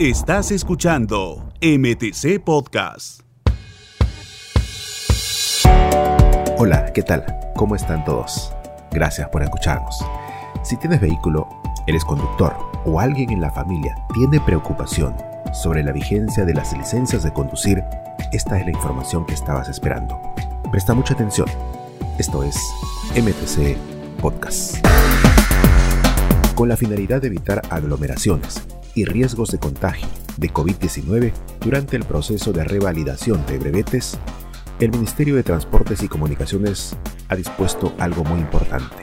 Estás escuchando MTC Podcast. Hola, ¿qué tal? ¿Cómo están todos? Gracias por escucharnos. Si tienes vehículo, eres conductor o alguien en la familia tiene preocupación sobre la vigencia de las licencias de conducir, esta es la información que estabas esperando. Presta mucha atención. Esto es MTC Podcast. Con la finalidad de evitar aglomeraciones y riesgos de contagio de COVID-19 durante el proceso de revalidación de brevetes, el Ministerio de Transportes y Comunicaciones ha dispuesto algo muy importante.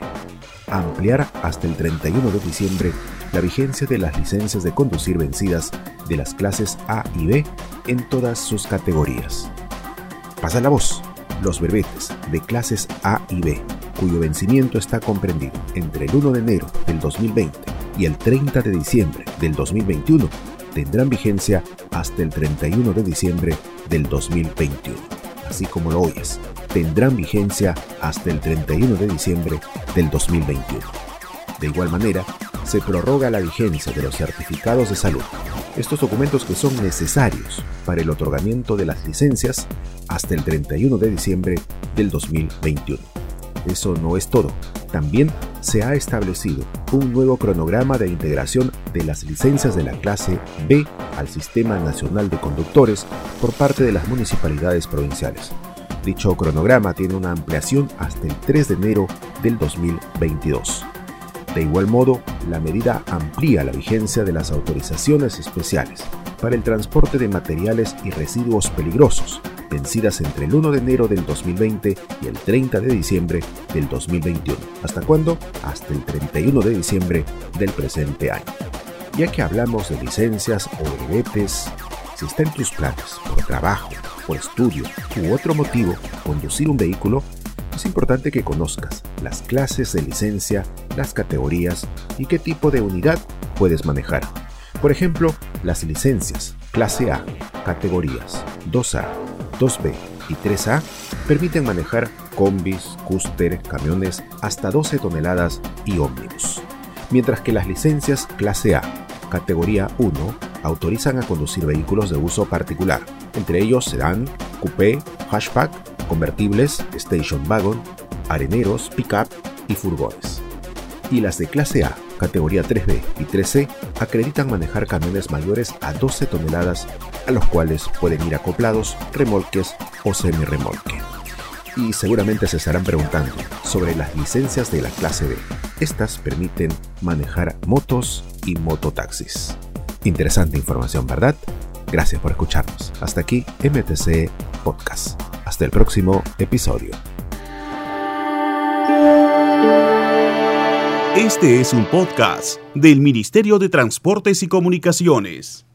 Ampliar hasta el 31 de diciembre la vigencia de las licencias de conducir vencidas de las clases A y B en todas sus categorías. Pasa la voz. Los brevetes de clases A y B, cuyo vencimiento está comprendido entre el 1 de enero del 2020 y el 30 de diciembre del 2021 tendrán vigencia hasta el 31 de diciembre del 2021. Así como lo oyes, tendrán vigencia hasta el 31 de diciembre del 2021. De igual manera, se prorroga la vigencia de los certificados de salud, estos documentos que son necesarios para el otorgamiento de las licencias hasta el 31 de diciembre del 2021. Eso no es todo. También se ha establecido un nuevo cronograma de integración de las licencias de la clase B al Sistema Nacional de Conductores por parte de las municipalidades provinciales. Dicho cronograma tiene una ampliación hasta el 3 de enero del 2022. De igual modo, la medida amplía la vigencia de las autorizaciones especiales para el transporte de materiales y residuos peligrosos, vencidas entre el 1 de enero del 2020 y el 30 de diciembre del 2021. ¿Hasta cuándo? Hasta el 31 de diciembre del presente año. Ya que hablamos de licencias o brevetes, si está en tus planes por trabajo, por estudio u otro motivo conducir un vehículo, es importante que conozcas las clases de licencia, las categorías y qué tipo de unidad puedes manejar. Por ejemplo, las licencias clase A, categorías 2A, 2B y 3A permiten manejar combis, cúster, camiones hasta 12 toneladas y ómnibus. Mientras que las licencias clase A, categoría 1, autorizan a conducir vehículos de uso particular, entre ellos sedán, coupé, hatchback, convertibles, station wagon, areneros, pickup y furgones. Y las de clase A, categoría 3B y 3C, acreditan manejar camiones mayores a 12 toneladas, a los cuales pueden ir acoplados remolques o semi-remolque. Y seguramente se estarán preguntando sobre las licencias de la clase B. Estas permiten manejar motos y mototaxis. Interesante información, ¿verdad? Gracias por escucharnos. Hasta aquí MTC Podcast. Hasta el próximo episodio. Este es un podcast del Ministerio de Transportes y Comunicaciones.